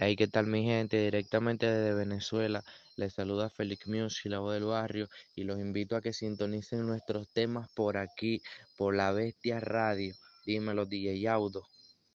Hey, ¿qué tal mi gente? Directamente desde Venezuela, les saluda Félix Music, la voz del barrio, y los invito a que sintonicen nuestros temas por aquí, por la Bestia Radio. Dímelo, DJ Audo.